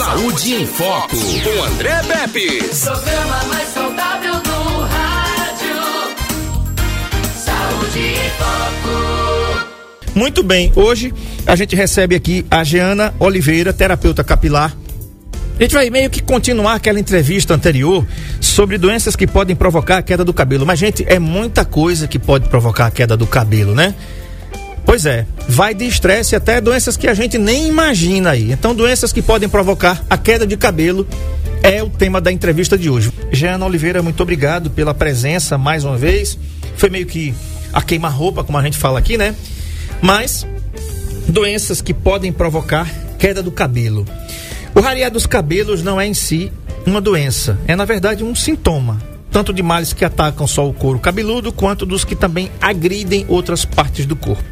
Saúde em Foco, com André Pepe. Programa mais saudável do rádio. Saúde em Foco. Muito bem, hoje a gente recebe aqui a Jeana Oliveira, terapeuta capilar. A gente vai meio que continuar aquela entrevista anterior sobre doenças que podem provocar a queda do cabelo. Mas, gente, é muita coisa que pode provocar a queda do cabelo, né? Pois é, vai de estresse até doenças que a gente nem imagina aí. Então, doenças que podem provocar a queda de cabelo é o tema da entrevista de hoje. Jeana Oliveira, muito obrigado pela presença mais uma vez. Foi meio que a queima-roupa, como a gente fala aqui, né? Mas, doenças que podem provocar queda do cabelo. O rarear dos cabelos não é em si uma doença, é na verdade um sintoma, tanto de males que atacam só o couro cabeludo, quanto dos que também agridem outras partes do corpo.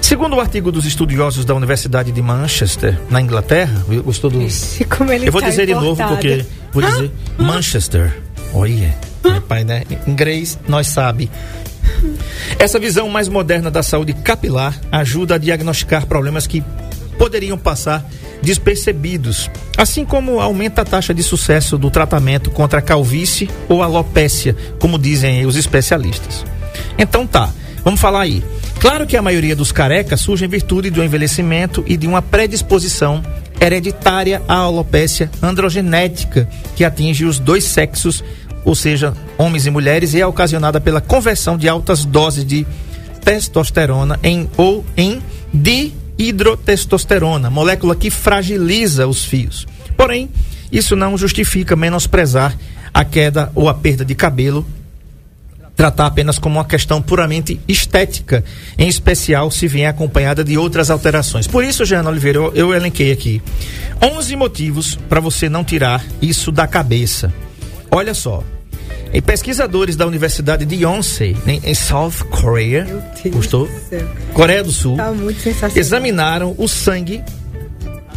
Segundo o artigo dos estudiosos da Universidade de Manchester, na Inglaterra, eu gostou do. Ixi, como ele Eu vou tá dizer de novo importado. porque vou dizer Manchester. Olha, meu pai, né? Inglês nós sabe. Essa visão mais moderna da saúde capilar ajuda a diagnosticar problemas que poderiam passar despercebidos, assim como aumenta a taxa de sucesso do tratamento contra a calvície ou alopécia, como dizem os especialistas. Então tá, vamos falar aí. Claro que a maioria dos carecas surge em virtude do envelhecimento e de uma predisposição hereditária à alopécia androgenética que atinge os dois sexos, ou seja, homens e mulheres, e é ocasionada pela conversão de altas doses de testosterona em ou em dihidrotestosterona, molécula que fragiliza os fios. Porém, isso não justifica menosprezar a queda ou a perda de cabelo tratar apenas como uma questão puramente estética, em especial se vier acompanhada de outras alterações. Por isso, Jeana Oliveira, eu, eu elenquei aqui 11 motivos para você não tirar isso da cabeça. Olha só. E pesquisadores da Universidade de Yonsei, em, em South Korea, gostou? Coreia do Sul, Tá muito sensacional. examinaram o sangue,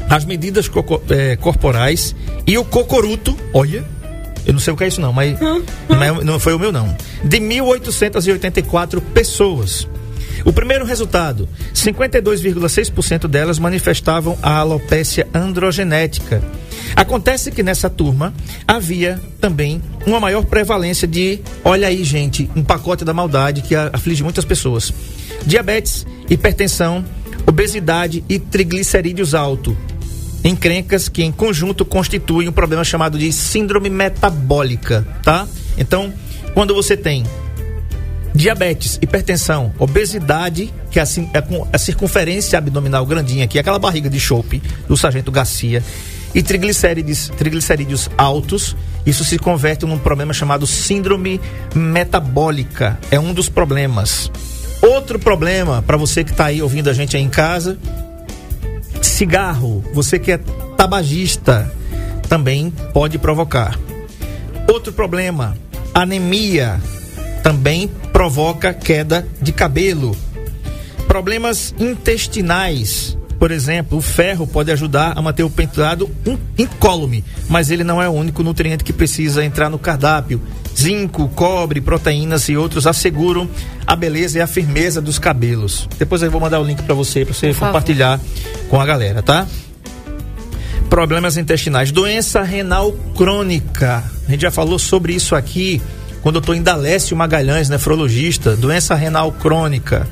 as medidas eh, corporais e o cocoruto, olha, eu não sei o que é isso não, mas não, é- não foi o meu não, de 1.884 pessoas. O primeiro resultado, 52,6% delas manifestavam a alopécia androgenética. Acontece que nessa turma havia também uma maior prevalência de, olha aí gente, um pacote da maldade que aflige muitas pessoas. Diabetes, hipertensão, obesidade e triglicerídeos alto. Encrencas que em conjunto constituem um problema chamado de síndrome metabólica, tá? Então, quando você tem diabetes, hipertensão, obesidade, que é a, é circunferência abdominal grandinha aqui, aquela barriga de chope do sargento Garcia, e triglicérides, triglicerídeos altos, isso se converte num problema chamado síndrome metabólica. É um dos problemas. Outro problema, para você que está aí ouvindo a gente aí em casa, cigarro, você que é tabagista, também pode provocar. Outro problema, anemia, também provoca queda de cabelo. Problemas intestinais, por exemplo, o ferro pode ajudar a manter o penteado in- incólume, mas ele não é o único nutriente que precisa entrar no cardápio. Zinco, cobre, proteínas e outros asseguram a beleza e a firmeza dos cabelos. Depois eu vou mandar o link para você, para você compartilhar com a galera, tá? problemas intestinais, doença renal crônica. A gente já falou sobre isso aqui com o doutor Indalécio Magalhães, nefrologista, doença renal crônica.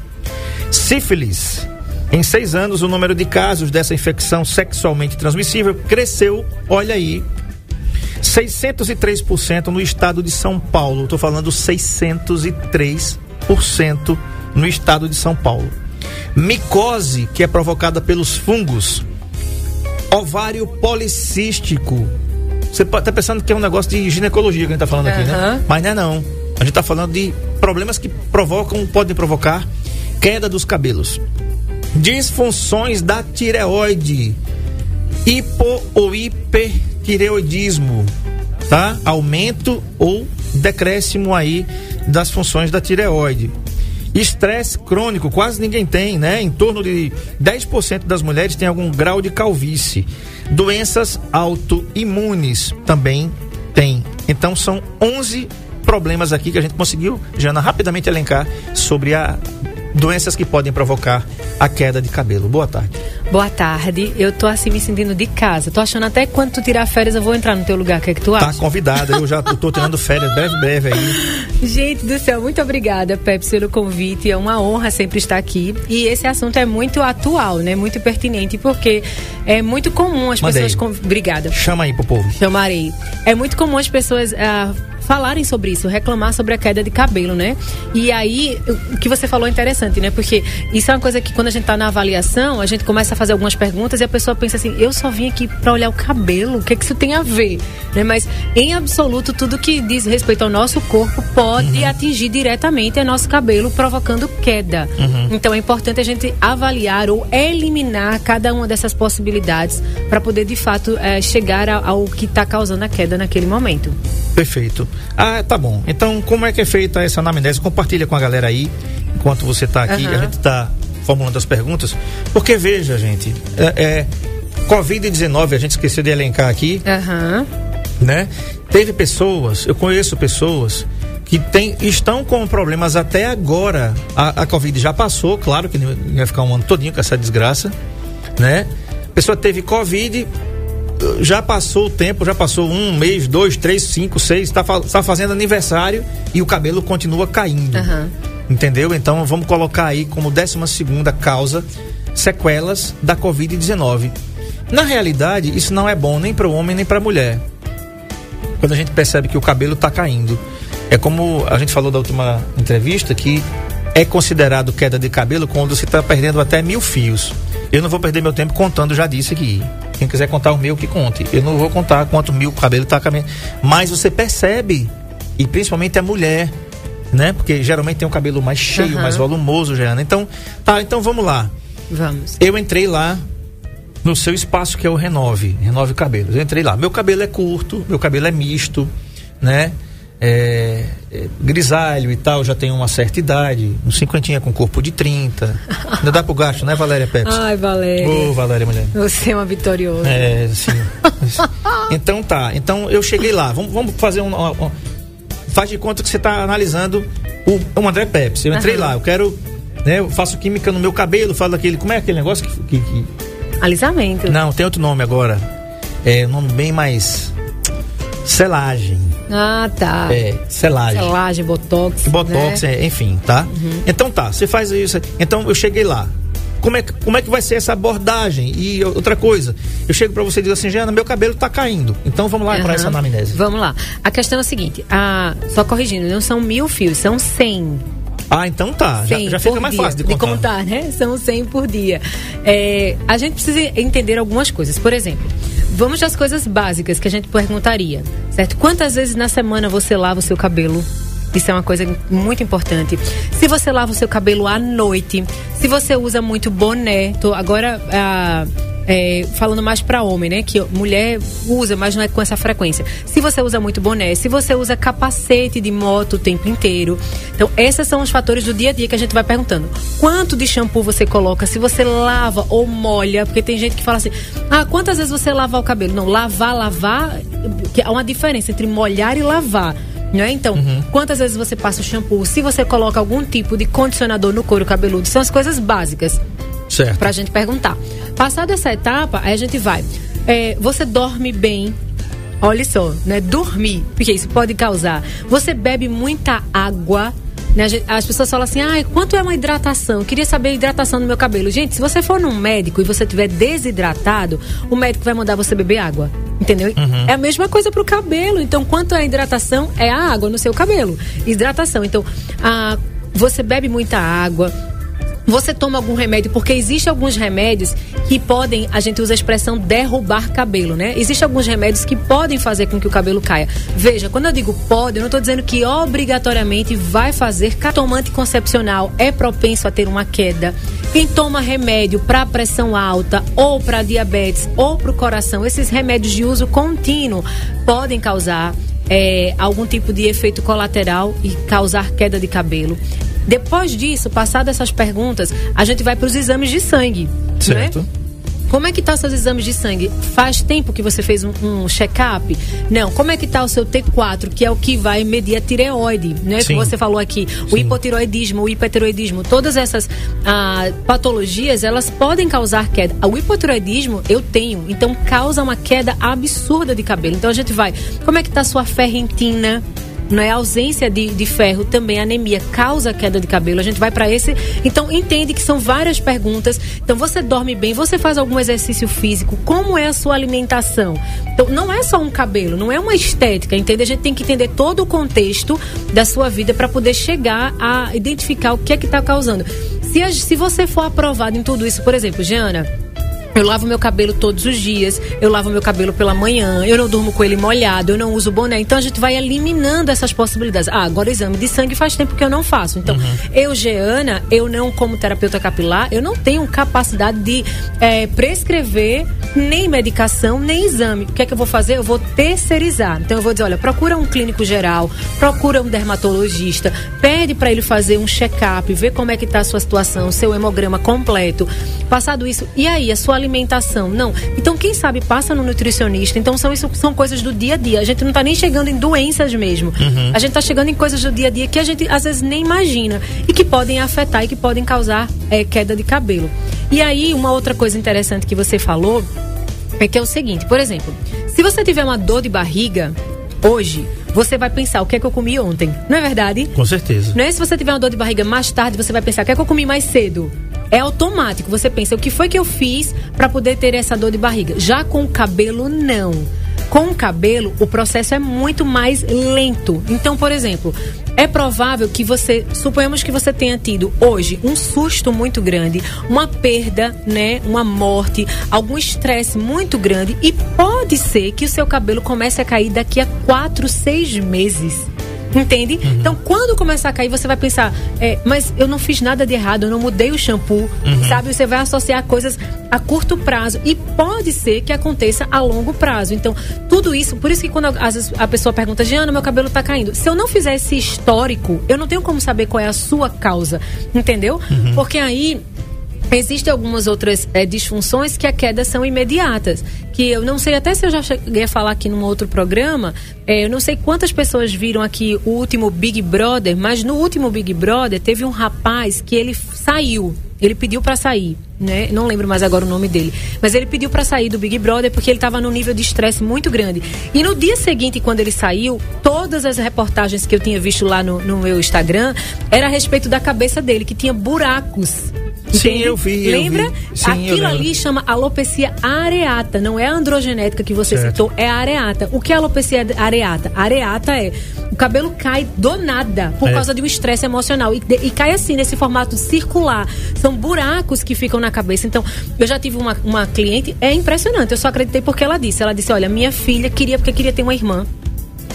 Sífilis. Em seis anos, o número de casos dessa infecção sexualmente transmissível cresceu, olha aí, 603% no estado de São Paulo. Estou falando 603% no estado de São Paulo. Micose, que é provocada pelos fungos. Ovário policístico. Você estar pensando que é um negócio de ginecologia que a gente está falando aqui, né? Aham. Mas não é não. A gente está falando de problemas que provocam, podem provocar queda dos cabelos. Disfunções da tireoide. Hipo ou hipertireoidismo, tá? Aumento ou decréscimo aí das funções da tireoide. Estresse crônico, quase ninguém tem, né? Em torno de 10% das mulheres tem algum grau de calvície. Doenças autoimunes também tem. Então são 11 problemas aqui que a gente conseguiu, Jana, rapidamente elencar sobre a doenças que podem provocar a queda de cabelo. Boa tarde. Boa tarde. Eu tô assim me sentindo de casa. Tô achando até quando tu tirar férias eu vou entrar no teu lugar. O que é que tu Tá acha? convidada, eu já tô tirando férias breve, breve aí. Gente do céu, muito obrigada, Pepe, pelo convite. É uma honra sempre estar aqui. E esse assunto é muito atual, né? Muito pertinente, porque é muito comum as Mandei. pessoas. Obrigada. Chama aí pro povo. Chamarei. É muito comum as pessoas ah, falarem sobre isso, reclamar sobre a queda de cabelo, né? E aí, o que você falou é interessante, né? Porque isso é uma coisa que quando a gente tá na avaliação, a gente começa a fazer algumas perguntas e a pessoa pensa assim, eu só vim aqui para olhar o cabelo, o que, que isso tem a ver? Né? Mas, em absoluto, tudo que diz respeito ao nosso corpo pode atingir diretamente o nosso cabelo, provocando queda. Então, é importante a gente avaliar ou eliminar cada uma dessas possibilidades para poder, de fato, eh, chegar a- ao que está causando a queda naquele momento. Perfeito. Ah, tá bom. Então, como é que é feita essa anamnese? Compartilha com a galera aí, enquanto você tá aqui, Aham. a gente tá formulando as perguntas. Porque veja, gente, é, é, Covid-19, a gente esqueceu de elencar aqui, Aham. né? Teve pessoas, eu conheço pessoas que tem, estão com problemas até agora. A, a Covid já passou, claro que não vai ficar um ano todinho com essa desgraça, né? A pessoa teve Covid, já passou o tempo, já passou um mês, dois, três, cinco, seis, está tá fazendo aniversário e o cabelo continua caindo. Aham. Entendeu? Então vamos colocar aí como 12 segunda causa sequelas da Covid-19. Na realidade, isso não é bom nem para o homem nem para a mulher. Quando a gente percebe que o cabelo está caindo. É como a gente falou da última entrevista que é considerado queda de cabelo quando você está perdendo até mil fios. Eu não vou perder meu tempo contando, já disse aqui. Quem quiser contar o meu, que conte. Eu não vou contar quanto mil cabelo está caindo. Mas você percebe, e principalmente a mulher, né? Porque geralmente tem um cabelo mais cheio, Aham. mais volumoso, Jeana. Então, tá, então vamos lá. Vamos. Eu entrei lá no seu espaço que é o Renove, Renove Cabelos. Eu entrei lá. Meu cabelo é curto, meu cabelo é misto, né? É, grisalho e tal, já tenho uma certa idade, uns cinquentinha com corpo de 30. Ainda dá pro gasto, né, Valéria Pepsi? Ai, Valéria. Ô, Valéria, mulher. Você é uma vitoriosa. É, sim. então tá. Então eu cheguei lá. Vamos, vamos fazer um, um- um- Faz de conta que você está analisando o, o André Pepsi. Eu entrei Aham. lá, eu quero. Né, eu faço química no meu cabelo, falo aquele. Como é aquele negócio que. que- que- Alisamento. não, tem outro nome agora. É um nome bem mais. Selagem. Ah, tá. É, selagem. Selagem, botox. Botox, né? é, enfim, tá? Então tá, você faz isso. Então eu cheguei lá. Como é, que- como é que vai ser essa abordagem? E outra coisa, eu chego pra você e digo assim, Jana, meu cabelo tá caindo. Então vamos lá para Aham. essa anamnese. Vamos lá. A questão é a seguinte: a, só corrigindo, não são mil fios, são 100. Ah, então tá. Já, 100 já fica mais dia, fácil de contar. né? São 100 por dia. É, a gente precisa entender algumas coisas. Por exemplo, vamos das coisas básicas que a gente perguntaria, certo? Quantas vezes na semana você lava o seu cabelo? Isso é uma coisa muito importante. Se você lava o seu cabelo à noite, se você usa muito boné, tô agora ah, é, falando mais para homem, né? Que mulher usa, mas não é com essa frequência. Se você usa muito boné, se você usa capacete de moto o tempo inteiro. Então, esses são os fatores do dia a dia que a gente vai perguntando. Quanto de shampoo você coloca? Se você lava ou molha, porque tem gente que fala assim: ah, quantas vezes você lava o cabelo? Não, lavar, lavar, que há uma diferença entre molhar e lavar. Não é? Então, quantas vezes você passa o shampoo? Se você coloca algum tipo de condicionador no couro cabeludo, são as coisas básicas Certo. pra gente perguntar. Passada essa etapa, aí a gente vai. É, você dorme bem? Olha só, né? Dormir, porque isso pode causar. Você bebe muita água. Né? As pessoas falam assim, ah, quanto é uma hidratação? Eu queria saber a hidratação do meu cabelo. Gente, se você for num médico e você estiver desidratado, o médico vai mandar você beber água. Entendeu? É a mesma coisa pro cabelo. Então, quanto é a hidratação? É a água no seu cabelo. Hidratação. Então, a, você bebe muita água, você toma algum remédio? Porque existem alguns remédios que podem, a gente usa a expressão derrubar cabelo, né? Existem alguns remédios que podem fazer com que o cabelo caia. Veja, quando eu digo pode, eu não estou dizendo que obrigatoriamente vai fazer. Cada toma anticoncepcional é propenso a ter uma queda. Quem toma remédio para pressão alta, ou para diabetes, ou para o coração, esses remédios de uso contínuo podem causar é, algum tipo de efeito colateral e causar queda de cabelo. Depois disso, passado essas perguntas, a gente vai para os exames de sangue. Certo. Né? Como é que tá seus exames de sangue? Faz tempo que você fez um, um check-up? Não. Como é que tá o seu T4, que é o que vai medir a tireoide, né? Sim. Que você falou aqui, o Sim. hipotiroidismo, o hipertiroidismo, todas essas ah, patologias, elas podem causar queda. O hipotiroidismo eu tenho, então causa uma queda absurda de cabelo. Então a gente vai, como é que tá a sua ferritina? Não é a ausência de, de ferro, também anemia causa queda de cabelo. A gente vai para esse. Então, entende que são várias perguntas. Então, você dorme bem, você faz algum exercício físico, como é a sua alimentação? Então, não é só um cabelo, não é uma estética, entende? A gente tem que entender todo o contexto da sua vida para poder chegar a identificar o que é que está causando. Se, a- se você for aprovado em tudo isso, por exemplo, Giana. Eu lavo meu cabelo todos os dias, eu lavo meu cabelo pela manhã, eu não durmo com ele molhado, eu não uso boné. Então a gente vai eliminando essas possibilidades. Ah, agora exame de sangue faz tempo que eu não faço. Então, eu, Geana, eu não, como terapeuta capilar, eu não tenho capacidade de eh, prescrever nem medicação, nem exame. O que é que eu vou fazer? Eu vou terceirizar. Então eu vou dizer, olha, procura um clínico geral, procura um dermatologista, pede para ele fazer um check-up, ver como é que tá a sua situação, seu hemograma completo. Passado isso, e aí a sua alimentação? Não. Então quem sabe passa no nutricionista. Então são isso são coisas do dia a dia. A gente não tá nem chegando em doenças mesmo. A gente tá chegando em coisas do dia a dia que a gente às vezes nem imagina e que podem afetar e que podem causar eh, queda de cabelo. E aí uma outra coisa interessante que você falou é que é o seguinte, por exemplo, se você tiver uma dor de barriga hoje, você vai pensar o que é que eu comi ontem. Não é verdade? Com certeza. Não é se você tiver uma dor de barriga mais tarde, você vai pensar o que é que eu comi mais cedo. É automático. Você pensa o que foi que eu fiz para poder ter essa dor de barriga. Já com o cabelo, não. Com o cabelo, o processo é muito mais lento. Então, por exemplo, é provável que você, suponhamos que você tenha tido hoje um susto muito grande, uma perda, né, uma morte, algum estresse muito grande e pode ser que o seu cabelo comece a cair daqui a quatro, seis meses. Entende? Então, quando começar a cair, você vai pensar, é, mas eu não fiz nada de errado, eu não mudei o shampoo, sabe? Você vai associar coisas a curto prazo e pode ser que aconteça a longo prazo. Então, tudo isso, por isso que quando às vezes a pessoa pergunta, Giana, meu cabelo tá caindo. Se eu não fizer esse histórico, eu não tenho como saber qual é a sua causa, entendeu? Porque aí Existem algumas outras eh, disfunções que a queda são imediatas. Que eu não sei até se eu já cheguei a falar aqui num outro programa. eh, eu não sei quantas pessoas viram aqui o último Big Brother, mas no último Big Brother teve um rapaz que ele saiu. Ele pediu pra sair, né? Não lembro mais agora o nome dele. Mas ele pediu pra sair do Big Brother porque ele estava num nível de estresse muito grande. E no dia seguinte, quando ele saiu, todas as reportagens que eu tinha visto lá no, no meu Instagram era a respeito da cabeça dele, que tinha buracos. Sim, Entende? eu vi, eu Lembra? vi. Sim, eu Aquilo ali chama alopecia areata, não é a androgenética que você Certo. citou, é a areata. O que é alopecia areata? Areata é o cabelo cai do nada por É. causa de um estresse emocional e, e cai assim nesse formato circular. São buracos que ficam na cabeça. Então, eu já tive uma, uma cliente, é impressionante. Eu só acreditei porque ela disse. Ela disse: "Olha, minha filha queria porque queria ter uma irmã.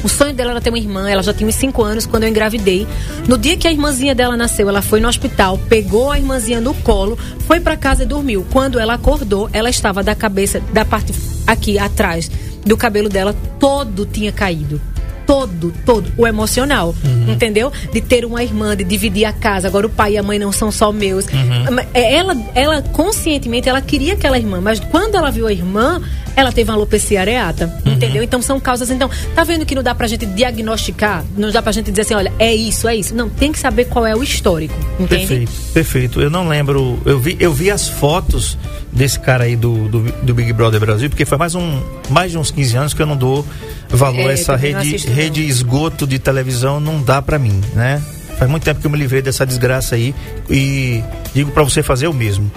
O sonho dela era ter uma irmã, ela já tinha uns 5 anos quando eu engravidei. No dia que a irmãzinha dela nasceu, ela foi no hospital, pegou a irmãzinha no colo, foi pra casa e dormiu. Quando ela acordou, ela estava da cabeça, da parte aqui atrás do cabelo dela, todo tinha caído. Todo, todo, o emocional, entendeu? De ter uma irmã, de dividir a casa. Agora o pai e a mãe não são só meus. Mas, é, Ela, ela conscientemente, ela queria aquela irmã, mas quando ela viu a irmã, ela teve uma alopecia areata, entendeu? Então são causas. Então, tá vendo que não dá pra gente diagnosticar? Não dá pra gente dizer assim, olha, é isso, é isso. Não, tem que saber qual é o histórico, entende? Perfeito, perfeito. Eu não lembro. Eu vi, eu vi as fotos desse cara aí do, do, do Big Brother Brasil, porque foi mais, um, mais de uns 15 anos que eu não dou valor É, a essa rede, não. rede esgoto de televisão, não dá pra mim, né? Faz muito tempo que eu me livrei dessa desgraça aí e digo pra você fazer o mesmo.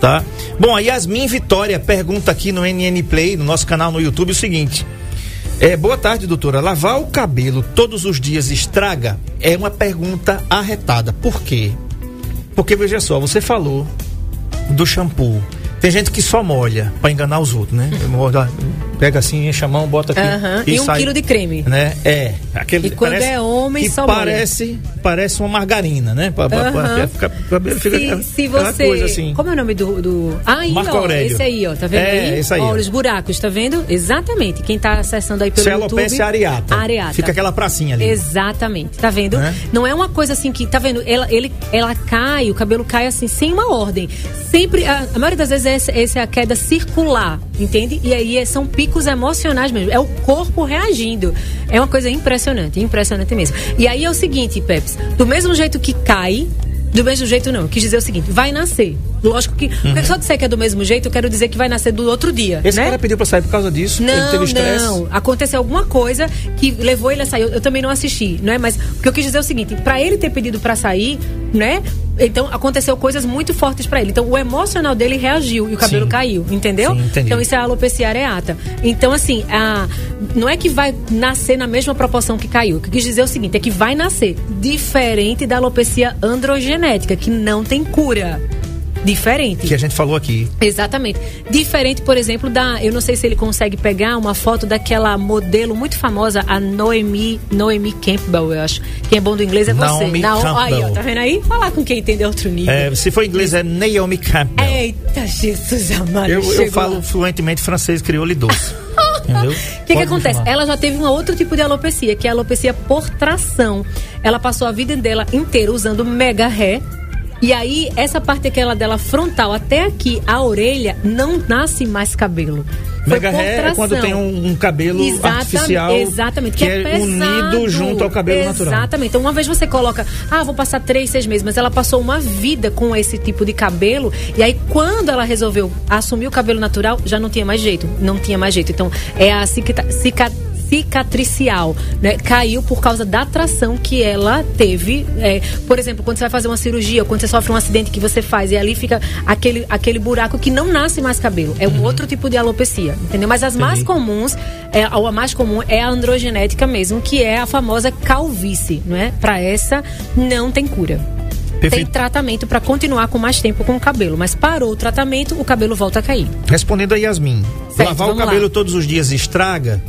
Tá? Bom, a Yasmin Vitória pergunta aqui no NN Play, no nosso canal no YouTube, o seguinte: é, boa tarde, doutora. Lavar o cabelo todos os dias estraga? É uma pergunta arretada. Por quê? Porque veja só, você falou do shampoo. Tem gente que só molha pra enganar os outros, né? Pega assim, enche a mão, bota aqui. Aham, e um sai, quilo de creme. Né? É. Aquele, E quando é homem, que só parece, parece uma margarina, né? Pa- pa- Aham. fica- fica Se, aquela- se você. coisa assim. Como é o nome do. do... Ah, aí, Marco ó. Aurélio. Esse aí, ó. Tá vendo É, aí? esse aí, Ó, ó. os buracos, tá vendo? Exatamente. Quem tá acessando aí pelo é YouTube. alopecia areata. Areata. Fica aquela pracinha ali. Exatamente. Tá vendo? Né? Não é uma coisa assim que, tá vendo? Ela, ele, ela cai, o cabelo cai assim, sem uma ordem. Sempre, a, a maioria das vezes essa, essa é a queda circular, entende? E aí é- são picos emocionais mesmo. É o corpo reagindo. É uma coisa impressionante, impressionante mesmo. E aí é o seguinte, Peps, do mesmo jeito que cai, do mesmo jeito não. Quis dizer o seguinte, vai nascer. Lógico que, porque só disser que é do mesmo jeito, eu quero dizer que vai nascer do outro dia, Esse né? cara pediu pra sair por causa disso. ele Não, teve estresse. não. Aconteceu alguma coisa que levou ele a sair. Eu, eu também não assisti, não é? Mas o que eu quis dizer é o seguinte: pra ele ter pedido pra sair, né? Então aconteceu coisas muito fortes pra ele. Então o emocional dele reagiu e o cabelo Sim. caiu, entendeu? Sim, então isso é a alopecia areata. Então assim, a, não é que vai nascer na mesma proporção que caiu. O que eu quis dizer é o seguinte: é que vai nascer diferente da alopecia androgenética, que não tem cura. Diferente. Que a gente falou aqui. Exatamente. Diferente, por exemplo, da. Eu não sei se ele consegue pegar uma foto daquela modelo muito famosa, a Noemi, Noemi Campbell, eu acho. Quem é bom do inglês é você. Naomi Não, aí, ó, Campbell. tá vendo aí? Falar com quem entende outro nível. É, se for inglês é Naomi Campbell. Eita, Jesus amado. eu, eu falo lá. fluentemente francês, crioulo e doce. Entendeu? O que, que acontece? Ela já teve um outro tipo de alopecia, que é a alopecia por tração. Ela passou a vida dela inteira usando mega ré. E aí, essa parte aquela dela frontal até aqui, a orelha, não nasce mais cabelo. Foi Mega ré é quando tem um, um cabelo Exatamente, artificial exatamente, que, que, é, pesado. unido junto ao cabelo natural. Exatamente. Então, uma vez você coloca, ah, vou passar três, seis meses, mas ela passou uma vida com esse tipo de cabelo, e aí quando ela resolveu assumir o cabelo natural, já não tinha mais jeito, não tinha mais jeito. Então, é a cica- cica- cicatricial, né? Caiu por causa da tração que ela teve. é, por exemplo, quando você vai fazer uma cirurgia, quando você sofre um acidente que você faz, e ali fica aquele, aquele buraco que não nasce mais cabelo. É um outro tipo de alopecia, entendeu? Mas as mais Entendi. comuns, é, ou a mais comum é a androgenética mesmo, que é a famosa calvície, não é? Para essa não tem cura. Tem Perfeito. tratamento para continuar com mais tempo com o cabelo, mas parou o tratamento, o cabelo volta a cair. Respondendo a Yasmin, Certo, lavar o cabelo lá. todos os dias estraga?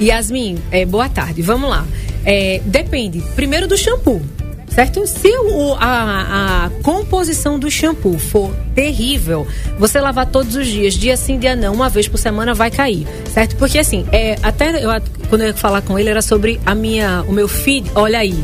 Yasmin, é, boa tarde. Vamos lá. É, depende, primeiro do shampoo. Certo? Se o, a, a composição do shampoo for terrível, você lavar todos os dias, dia sim, dia não, uma vez por semana vai cair, certo? Porque assim, é, até eu, quando eu ia falar com ele era sobre a minha, o meu feed, olha aí,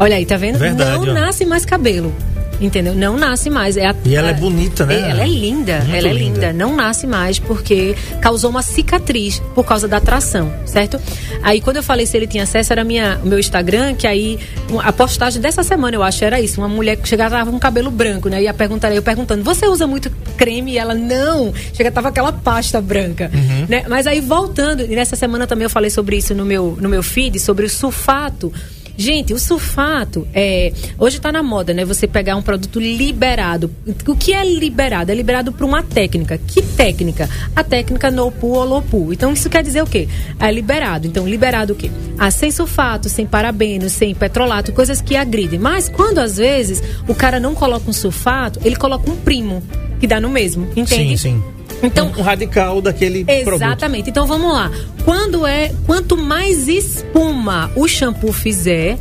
olha aí, tá vendo? Verdade, não ó. nasce mais cabelo. Entendeu? Não nasce mais. É a- E ela é bonita, né? Ela é linda, Muito ela é linda. linda. Não nasce mais porque causou uma cicatriz por causa da tração, certo? Aí quando eu falei se ele tinha acesso, era minha, o meu Instagram, que aí a postagem dessa semana, eu acho, era isso. Uma mulher que chegava tava com cabelo branco, né? E a perguntar, eu perguntando, você usa muito creme? E ela, não. Chega, tava aquela pasta branca. Uhum. Né? Mas aí voltando, e nessa semana também eu falei sobre isso no meu, no meu feed, sobre o sulfato. Gente, o sulfato é hoje está na moda, né? Você pegar um produto liberado. O que é liberado? É liberado por uma técnica. Que técnica? A técnica no pu ou low pu. Então isso quer dizer o quê? É liberado. Então liberado o quê? Ah, sem sulfato, sem parabenos, sem petrolato, coisas que agridem. Mas quando às vezes o cara não coloca um sulfato, ele coloca um primo que dá no mesmo, entende? Sim, sim. Então, um, radical daquele produto. Exatamente. Então vamos lá. Quando é, quanto mais espuma o shampoo fizer,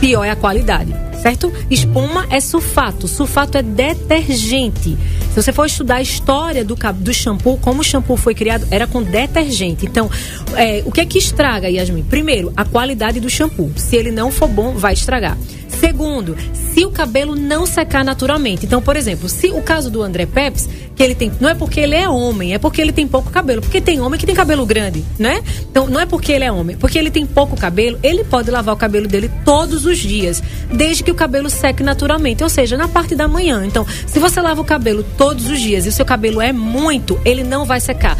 pior é a qualidade. Certo? Espuma é sulfato. Sulfato é detergente. Se você for estudar a história do, do shampoo, como o shampoo foi criado, era com detergente. Então, é, o que é que estraga, Yasmin? Primeiro, a qualidade do shampoo. Se ele não for bom, vai estragar. Segundo, se o cabelo não secar naturalmente. Então, por exemplo, se o caso do André Peps, que ele tem. Não é porque ele é homem, é porque ele tem pouco cabelo. Porque tem homem que tem cabelo grande, né? Então, não é porque ele é homem, porque ele tem pouco cabelo, ele pode lavar o cabelo dele todos os dias, desde que o cabelo seque naturalmente, ou seja, na parte da manhã. Então, se você lava o cabelo todos os dias e o seu cabelo é muito, ele não vai secar.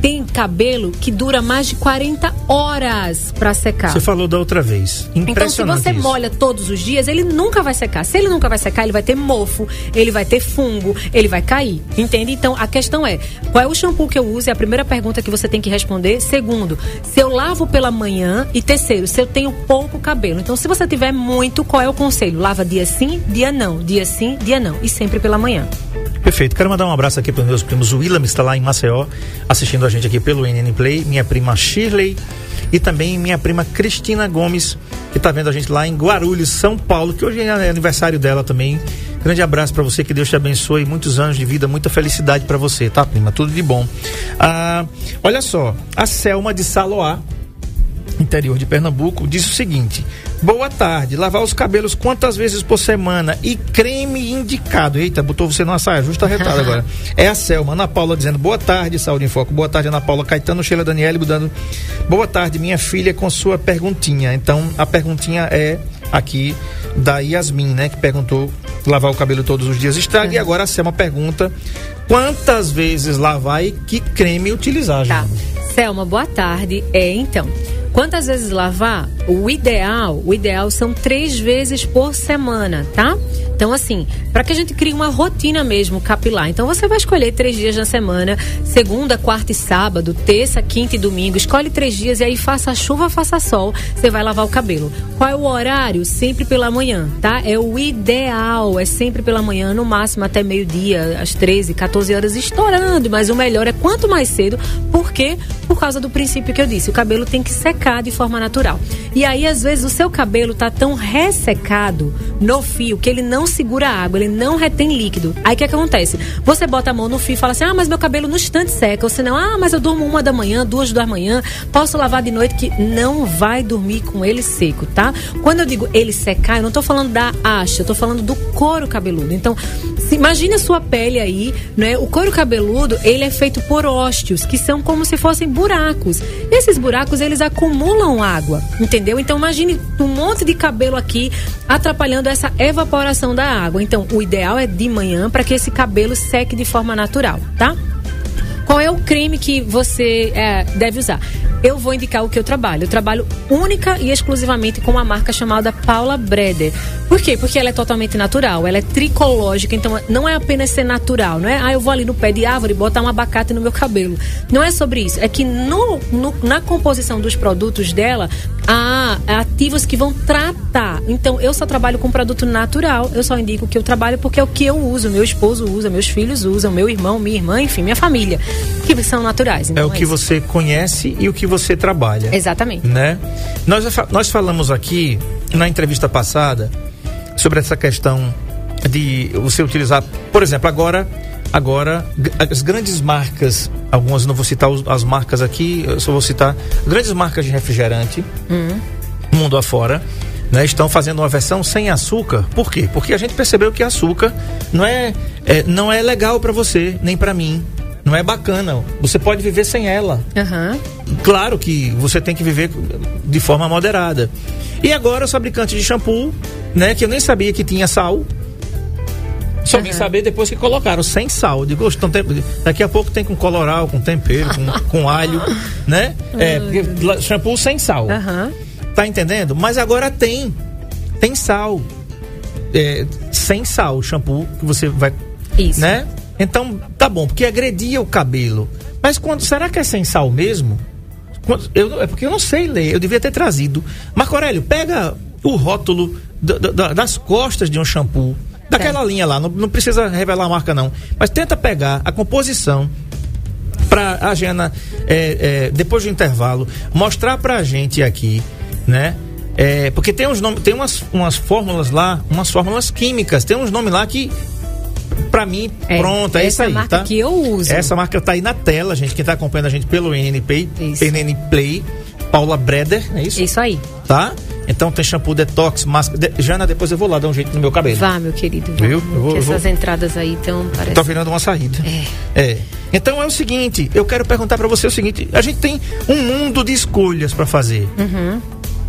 Tem cabelo que dura mais de 40 horas para secar. Você falou da outra vez. Então, se Impressionante você isso. molha todos os dias, ele nunca vai secar. Se ele nunca vai secar, ele vai ter mofo, ele vai ter fungo, ele vai cair. Entende? Então, a questão é: qual é o shampoo que eu uso? É a primeira pergunta que você tem que responder. Segundo, se eu lavo pela manhã. E terceiro, se eu tenho pouco cabelo. Então, se você tiver muito, qual é o conselho? Lava dia sim, dia não. Dia sim, dia não. E sempre pela manhã. Perfeito. Quero mandar um abraço aqui para os meus primos. O Willam está lá em Maceió, assistindo a gente aqui pelo NN Play. Minha prima Shirley e também minha prima Cristina Gomes, que está vendo a gente lá em Guarulhos, São Paulo, que hoje é aniversário dela também. Grande abraço para você, que Deus te abençoe, muitos anos de vida, muita felicidade para você, tá, prima? Tudo de bom. Ah, olha só, a Selma de Saloá, interior de Pernambuco, diz o seguinte: Boa tarde, lavar os cabelos quantas vezes por semana e creme indicado. Eita, botou você numa saia justa retada agora. É a Selma, Ana Paula dizendo boa tarde, Saúde em Foco. Boa tarde, Ana Paula Caetano, Sheila Daniele, dando boa tarde, minha filha, com sua perguntinha. Então, a perguntinha é aqui da Yasmin, né, que perguntou lavar o cabelo todos os dias estraga. E agora a Selma pergunta quantas vezes lavar e que creme utilizar. Tá. Selma, boa tarde. É, então, quantas vezes lavar? O ideal, o ideal são três vezes por semana, tá? Então, assim, para que a gente crie uma rotina mesmo capilar. Então, você vai escolher três dias na semana, segunda, quarta e sábado, terça, quinta e domingo. Escolhe três dias e aí faça chuva, faça sol, você vai lavar o cabelo. Qual é o horário? Sempre pela manhã, tá? É o ideal, é sempre pela manhã, no máximo até meio-dia, às 13, 14 horas, estourando. Mas o melhor é quanto mais cedo, por quê? Por causa do princípio que eu disse, o cabelo tem que secar de forma natural. E aí, às vezes, o seu cabelo tá tão ressecado no fio que ele não segura água, ele não retém líquido. Aí o que acontece? Você bota a mão no fio e fala assim: ah, mas meu cabelo no instante seca. Ou senão, ah, mas eu durmo uma da manhã, duas da manhã, posso lavar de noite, que não vai dormir com ele seco, tá? Quando eu digo ele secar, eu não tô falando da haste, eu tô falando do couro cabeludo. Então, imagine a sua pele aí, né? O couro cabeludo, ele é feito por ósteos, que são como se fossem buracos. E esses buracos, eles acumulam água, entendeu? Então, imagine um monte de cabelo aqui atrapalhando essa evaporação da água. Então, o ideal é de manhã para que esse cabelo seque de forma natural, tá? Qual é o creme que você é, deve usar? Eu vou indicar o que eu trabalho. Eu trabalho única e exclusivamente com uma marca chamada Paula Breder. Por quê? Porque ela é totalmente natural, ela é tricológica, então não é apenas ser natural, não é? Ah, eu vou ali no pé de árvore e botar um abacate no meu cabelo. Não é sobre isso. É que no, no, na composição dos produtos dela, há ativos que vão tratar. Então, eu só trabalho com produto natural, eu só indico que eu trabalho porque é o que eu uso, meu esposo usa, meus filhos usam, meu irmão, minha irmã, enfim, minha família, que são naturais. É Então, o que isso. você conhece e o que você trabalha. Exatamente. né? Nós, nós falamos aqui na entrevista passada sobre essa questão de você utilizar, por exemplo, agora, agora as grandes marcas, algumas não vou citar as marcas aqui, eu só vou citar grandes marcas de refrigerante, mundo afora. Né, estão fazendo uma versão sem açúcar. Por quê? Porque a gente percebeu que açúcar não é, é- não é legal para você, nem para mim. Não é bacana. Você pode viver sem ela. Aham. Claro que você tem que viver de forma moderada. E agora os fabricantes de shampoo, né, que eu nem sabia que tinha sal. Só vim saber depois que colocaram sem sal. Digo, "Oxe, então tem- daqui a pouco tem com coloral, com tempero, com, com alho, né? É, porque shampoo sem sal. Aham. Tá entendendo? Mas agora tem. Tem sal. É, sem sal, shampoo que você vai Isso. né? Então, tá bom, porque agredia o cabelo. Mas quando, será que é sem sal mesmo? Quando- eu, é porque eu não sei ler, eu devia ter trazido. Marco Aurélio, pega o rótulo da- da- das costas de um shampoo, daquela linha lá, não, não precisa revelar a marca não, mas tenta pegar a composição para a Jana, é, é, depois do intervalo, mostrar pra gente aqui, né? É, porque tem uns nomes, tem umas, umas fórmulas lá, umas fórmulas químicas, tem uns nomes lá que, pra mim, É, pronto, é essa isso aí, marca tá? que eu uso. Essa marca tá aí na tela, gente, quem tá acompanhando a gente pelo NNP. NN Play, Paula Breder, é isso? Isso aí. Tá? Então tem shampoo detox, máscara. de- Jana, depois eu vou lá dar um jeito no meu cabelo. Vá, meu querido. Vá. Viu? Eu vou- eu vou- essas entradas aí estão parece... Tá virando uma saída. É. É. Então é o seguinte, eu quero perguntar pra você o seguinte: a gente tem um mundo de escolhas pra fazer. Uhum.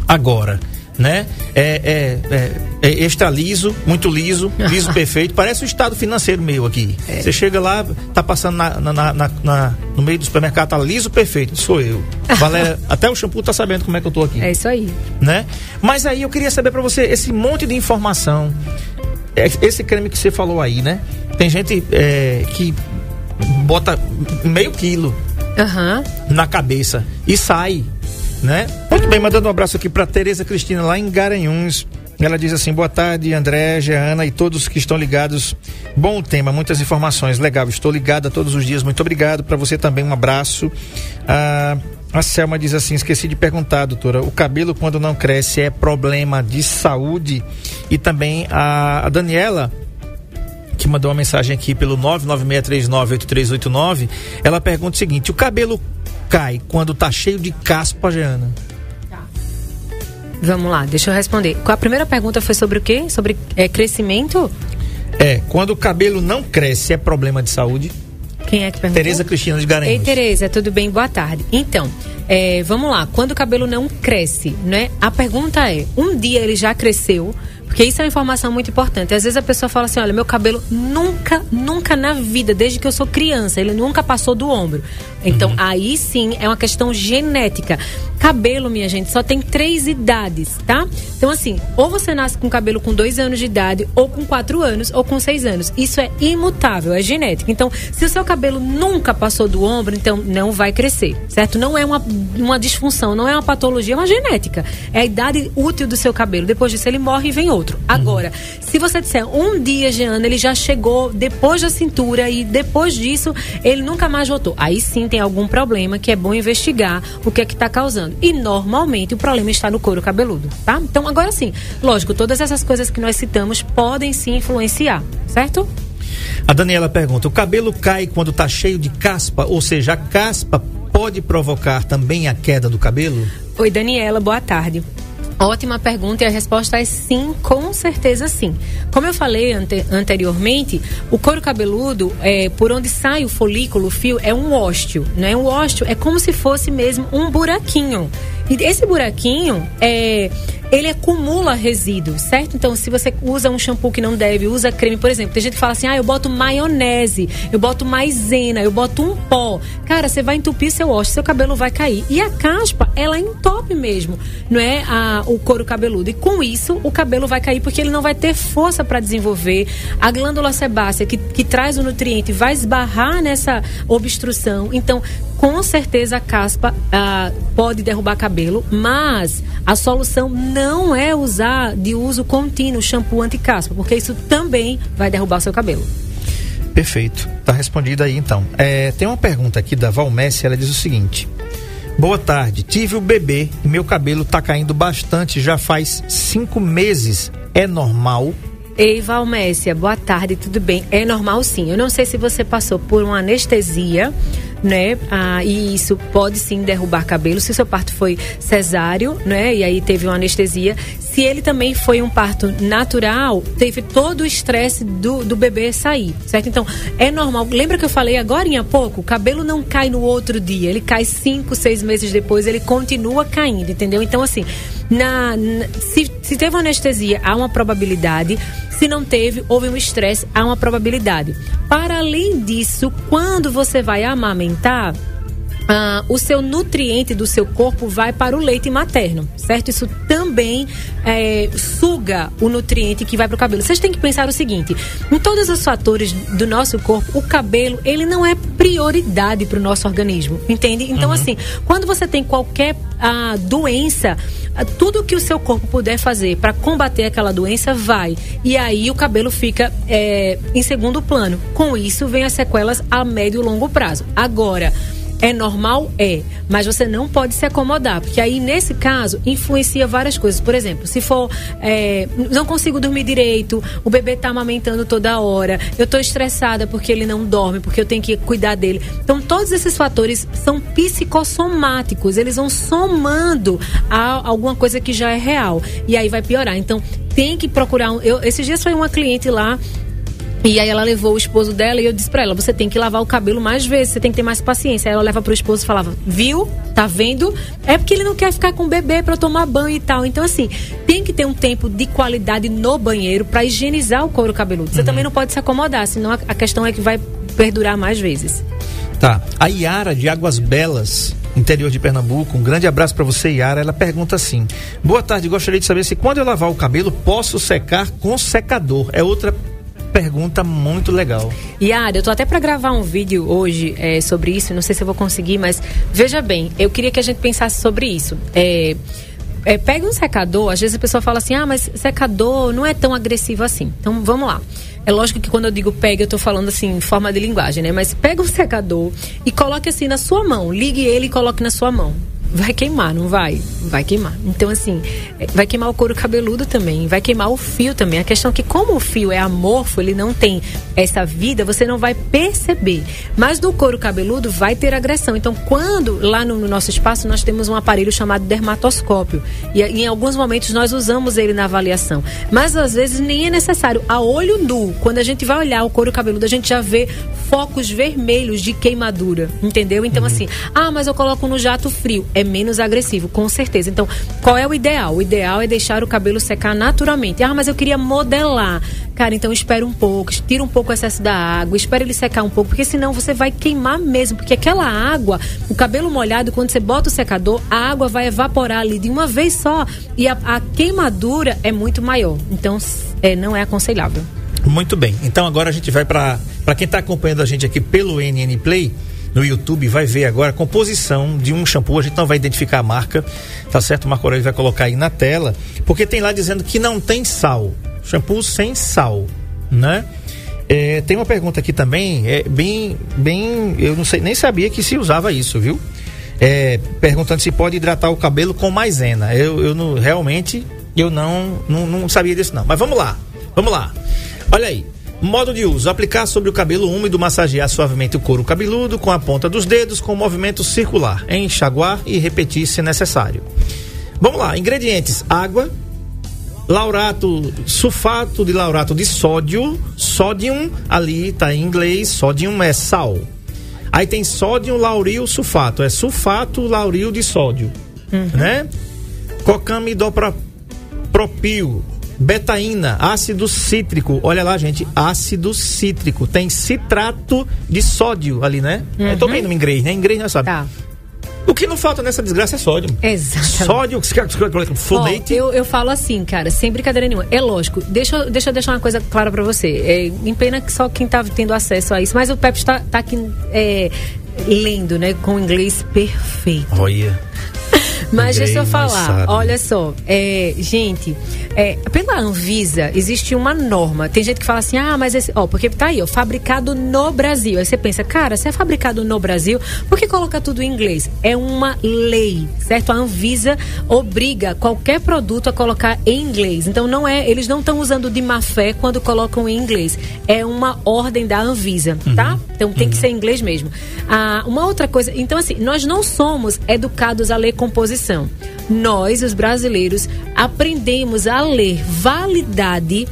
Agora, né? É, é, é, é extra liso, muito liso, liso perfeito. Parece o estado financeiro meu aqui. É. Você chega lá, tá passando na, na- na- na- no meio do supermercado, tá liso perfeito. Sou eu. Valéria, até o shampoo tá sabendo como é que eu tô aqui É isso aí. né? Mas aí eu queria saber pra você esse monte de informação, é, esse creme que você falou aí, né? Tem gente é, que bota meio quilo Aham. na cabeça e sai, né? Muito bem, mandando um abraço aqui pra Tereza Cristina lá em Garanhuns. Ela diz assim: boa tarde, André, Jeana e todos que estão ligados. Bom tema, muitas informações. Legal, estou ligada todos os dias. Muito obrigado. Para você também, um abraço. Ah, a Selma diz assim: esqueci de perguntar, doutora. O cabelo, quando não cresce, é problema de saúde? E também a, a Daniela que mandou uma mensagem aqui pelo 996398389, ela pergunta o seguinte: o cabelo cai quando tá cheio de caspa, Jeana? Vamos lá, deixa eu responder. A primeira pergunta foi sobre o quê? Sobre é, crescimento? É, quando o cabelo não cresce, é problema de saúde? Quem é que perguntou? Tereza Cristina de Garanhuns. Ei, Tereza, tudo bem? Boa tarde. Então, é, vamos lá. Quando o cabelo não cresce, né? A pergunta é: um dia ele já cresceu? Porque isso é uma informação muito importante. Às vezes a pessoa fala assim: olha, meu cabelo nunca, nunca na vida, desde que eu sou criança, ele nunca passou do ombro. Então, aí sim é uma questão genética. Cabelo, minha gente, só tem três idades, tá? Então, assim, ou você nasce com cabelo com dois anos de idade, ou com quatro anos, ou com seis anos. Isso é imutável, é genético. Então, se o seu cabelo nunca passou do ombro, então não vai crescer, certo? Não é uma, uma disfunção, não é uma patologia, é uma genética. É a idade útil do seu cabelo. Depois disso, ele morre e vem outro. Uhum. Agora, se você disser um dia, Jeana, ele já chegou depois da cintura e depois disso, ele nunca mais voltou. Aí sim tem algum problema que é bom investigar o que é que está causando. E normalmente o problema está no couro cabeludo, tá? Então, agora sim, lógico, todas essas coisas que nós citamos podem sim influenciar, certo? A Daniela pergunta: o cabelo cai quando está cheio de caspa, ou seja, a caspa pode provocar também a queda do cabelo? Oi, Daniela, boa tarde. Ótima pergunta e a resposta é sim, com certeza sim. Como eu falei ante, anteriormente, o couro cabeludo, é, por onde sai o folículo, o fio, é um ósteo, né? Um ósteo é como se fosse mesmo um buraquinho. Esse buraquinho é ele acumula resíduos, certo? Então, se você usa um shampoo que não deve, usa creme, por exemplo, tem gente que fala assim: ah, eu boto maionese, eu boto maisena, eu boto um pó. Cara, você vai entupir seu ósseo, seu cabelo vai cair. E a caspa, ela entope mesmo, não é a, o couro cabeludo. E com isso, o cabelo vai cair porque ele não vai ter força para desenvolver. A glândula sebácea, que, que traz o nutriente, vai esbarrar nessa obstrução. Então, com certeza a caspa ah, pode derrubar cabelo, mas a solução não é usar de uso contínuo shampoo anti-caspa, porque isso também vai derrubar o seu cabelo. Perfeito. Tá respondida aí então. É, tem uma pergunta aqui da Valmécia, ela diz o seguinte. Boa tarde, tive o bebê e meu cabelo tá caindo bastante já faz cinco meses. É normal? Ei, Valmécia, boa tarde, tudo bem? É normal sim. Eu não sei se você passou por uma anestesia né? Ah, e isso pode sim derrubar cabelo. Se o seu parto foi cesáreo, né? E aí teve uma anestesia. Se ele também foi um parto natural, teve todo o estresse do, do bebê sair, certo? Então, é normal. Lembra que eu falei agora há pouco? O cabelo não cai no outro dia. Ele cai cinco, seis meses depois, ele continua caindo, entendeu? Então, assim, na, na se, se teve anestesia, há uma probabilidade. Se não teve, houve um estresse, há uma probabilidade. Para além disso, quando você vai amamentar, ah, o seu nutriente do seu corpo vai para o leite materno, certo? Isso também é, suga o nutriente que vai para o cabelo. Vocês têm que pensar o seguinte: em todos os fatores do nosso corpo, o cabelo ele não é prioridade para o nosso organismo, entende? Então, uhum. assim, quando você tem qualquer ah, doença, ah, tudo que o seu corpo puder fazer para combater aquela doença vai. E aí o cabelo fica é, em segundo plano. Com isso, vem as sequelas a médio e longo prazo. Agora é normal? É. Mas você não pode se acomodar, porque aí, nesse caso, influencia várias coisas. Por exemplo, se for. É, não consigo dormir direito, o bebê está amamentando toda hora, eu estou estressada porque ele não dorme, porque eu tenho que cuidar dele. Então, todos esses fatores são psicossomáticos, eles vão somando a alguma coisa que já é real. E aí vai piorar. Então, tem que procurar. Um, eu, esses dias foi uma cliente lá e aí ela levou o esposo dela e eu disse pra ela, você tem que lavar o cabelo mais vezes, você tem que ter mais paciência. Aí ela leva pro esposo e falava, viu? Tá vendo? É porque ele não quer ficar com o bebê para tomar banho e tal. Então, assim, tem que ter um tempo de qualidade no banheiro para higienizar o couro cabeludo. Você uhum. também não pode se acomodar, senão a questão é que vai perdurar mais vezes. Tá. A Yara de Águas Belas, interior de Pernambuco, um grande abraço para você, Yara. Ela pergunta assim: Boa tarde, gostaria de saber se quando eu lavar o cabelo posso secar com secador. É outra pergunta muito legal. Yara, eu tô até para gravar um vídeo hoje é, sobre isso, não sei se eu vou conseguir, mas veja bem, eu queria que a gente pensasse sobre isso. É, é, pega um secador, às vezes a pessoa fala assim, ah, mas secador não é tão agressivo assim. Então vamos lá. É lógico que quando eu digo pega, eu tô falando assim, em forma de linguagem, né? Mas pega um secador e coloque assim na sua mão. Ligue ele e coloque na sua mão vai queimar, não vai? Vai queimar. Então, assim, é, vai queimar o couro cabeludo também, vai queimar o fio também. A questão é que, como o fio é amorfo, ele não tem essa vida, você não vai perceber. Mas no couro cabeludo vai ter agressão. Então, quando lá no, no nosso espaço nós temos um aparelho chamado dermatoscópio. E, em alguns momentos nós usamos ele na avaliação. Mas às vezes nem é necessário. A olho nu, quando a gente vai olhar o couro cabeludo, a gente já vê focos vermelhos de queimadura. Entendeu? Então, uhum. assim, ah, mas eu coloco no jato frio é menos agressivo, com certeza. Então, qual é o ideal? O ideal é deixar o cabelo secar naturalmente. Ah, mas eu queria modelar. Cara, então espera um pouco, tira um pouco o excesso da água, espera ele secar um pouco, porque senão você vai queimar mesmo. Porque aquela água, o cabelo molhado, quando você bota o secador, a água vai evaporar ali de uma vez só e a, a queimadura é muito maior. Então, é, não é aconselhável. Muito bem. Então agora a gente vai para quem está acompanhando a gente aqui pelo NN Play no YouTube vai ver agora a composição de um shampoo. A gente não vai identificar a marca, tá certo? O Marco Aurélio vai colocar aí na tela, porque tem lá dizendo que não tem sal. Shampoo sem sal, né? É, tem uma pergunta aqui também, é bem, bem, eu não sei, nem sabia que se usava isso, viu? É, perguntando se pode hidratar o cabelo com maisena. Eu, eu não, realmente, eu não, não, não sabia disso não. Mas vamos lá, vamos lá. Olha aí, Modo de uso: aplicar sobre o cabelo úmido, massagear suavemente o couro cabeludo com a ponta dos dedos com movimento circular, enxaguar e repetir se necessário. Vamos lá, ingredientes: água, laurato, sulfato de laurato de sódio, sódio, ali está em inglês, sódio é sal. Aí tem sódio lauril sulfato, é sulfato lauril de sódio, uhum. né? Cocamidopropil, Betaína, ácido cítrico. Olha lá, gente, ácido cítrico. Tem citrato de sódio ali, né? Uhum. Eu tô vendo em inglês, né? Inglês não sabe. Tá. O que não falta nessa desgraça é sódio. Exato. Sódio, fonete. eu, eu falo assim, cara, sem brincadeira nenhuma. É lógico. Deixa, deixa eu deixar uma coisa clara para você. É, em pena que só quem tá tendo acesso a isso. Mas o Pepe está tá aqui é, lendo, né? Com inglês perfeito. Olha. Mas deixa eu falar, olha só, é, gente, é, pela Anvisa existe uma norma. Tem gente que fala assim, ah, mas esse, ó, porque tá aí, ó, fabricado no Brasil. Aí você pensa, cara, se é fabricado no Brasil, por que coloca tudo em inglês? É uma lei, certo? A Anvisa obriga qualquer produto a colocar em inglês. Então não é, eles não estão usando de má fé quando colocam em inglês. É uma ordem da Anvisa, tá? Uhum. Então tem uhum. que ser em inglês mesmo. Ah, uma outra coisa, então assim, nós não somos educados a ler composição nós, os brasileiros, aprendemos a ler validade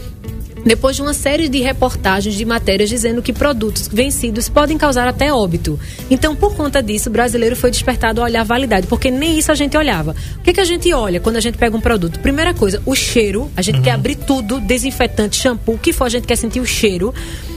depois de uma série de reportagens de matérias dizendo que produtos vencidos podem causar até óbito. Então, por conta disso, o brasileiro foi despertado a olhar a validade, porque nem isso a gente olhava. O que, que a gente olha quando a gente pega um produto? Primeira coisa, o cheiro. A gente uhum. quer abrir tudo, desinfetante, shampoo, o que for, a gente quer sentir o cheiro.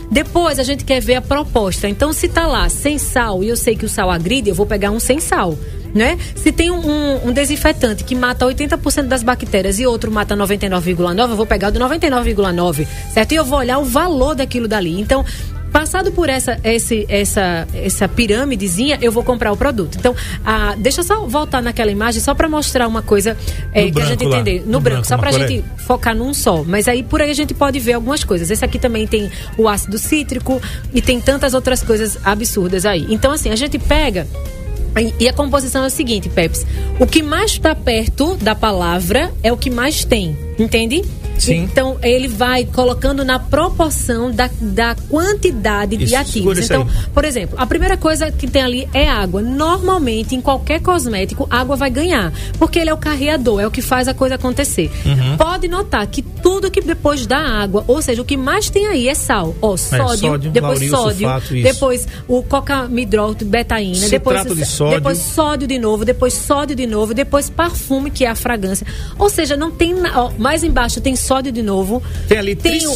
Depois a gente quer ver a proposta. Então, se tá lá sem sal e eu sei que o sal agride, eu vou pegar um sem sal né? Se tem um, um desinfetante que mata 80% das bactérias e outro mata 99,9, eu vou pegar o do 99,9, certo? E eu vou olhar o valor daquilo dali. Então, Passado por essa, esse, essa, essa pirâmidezinha, eu vou comprar o produto. Então, ah, deixa eu só voltar naquela imagem, só para mostrar uma coisa é, que a gente entender. No, no branco, branco, só para a gente focar num só. Mas aí por aí a gente pode ver algumas coisas. Esse aqui também tem o ácido cítrico e tem tantas outras coisas absurdas aí. Então, assim, a gente pega e a composição é o seguinte, Peps. O que mais está perto da palavra é o que mais tem, entende? Sim. Então, ele vai colocando na proporção da, da quantidade isso, de ativos. Então, por exemplo, a primeira coisa que tem ali é água. Normalmente, em qualquer cosmético, água vai ganhar. Porque ele é o carreador, é o que faz a coisa acontecer. Uhum. Pode notar que tudo que depois da água, ou seja, o que mais tem aí é sal. Ó, sódio, é, sódio depois sódio, sulfato, depois o cocamidrol, betaína, depois, de sódio. depois sódio de novo, depois sódio de novo, depois perfume, que é a fragrância. Ou seja, não tem. Ó, mais embaixo tem sódio de novo. Tem ali tem o,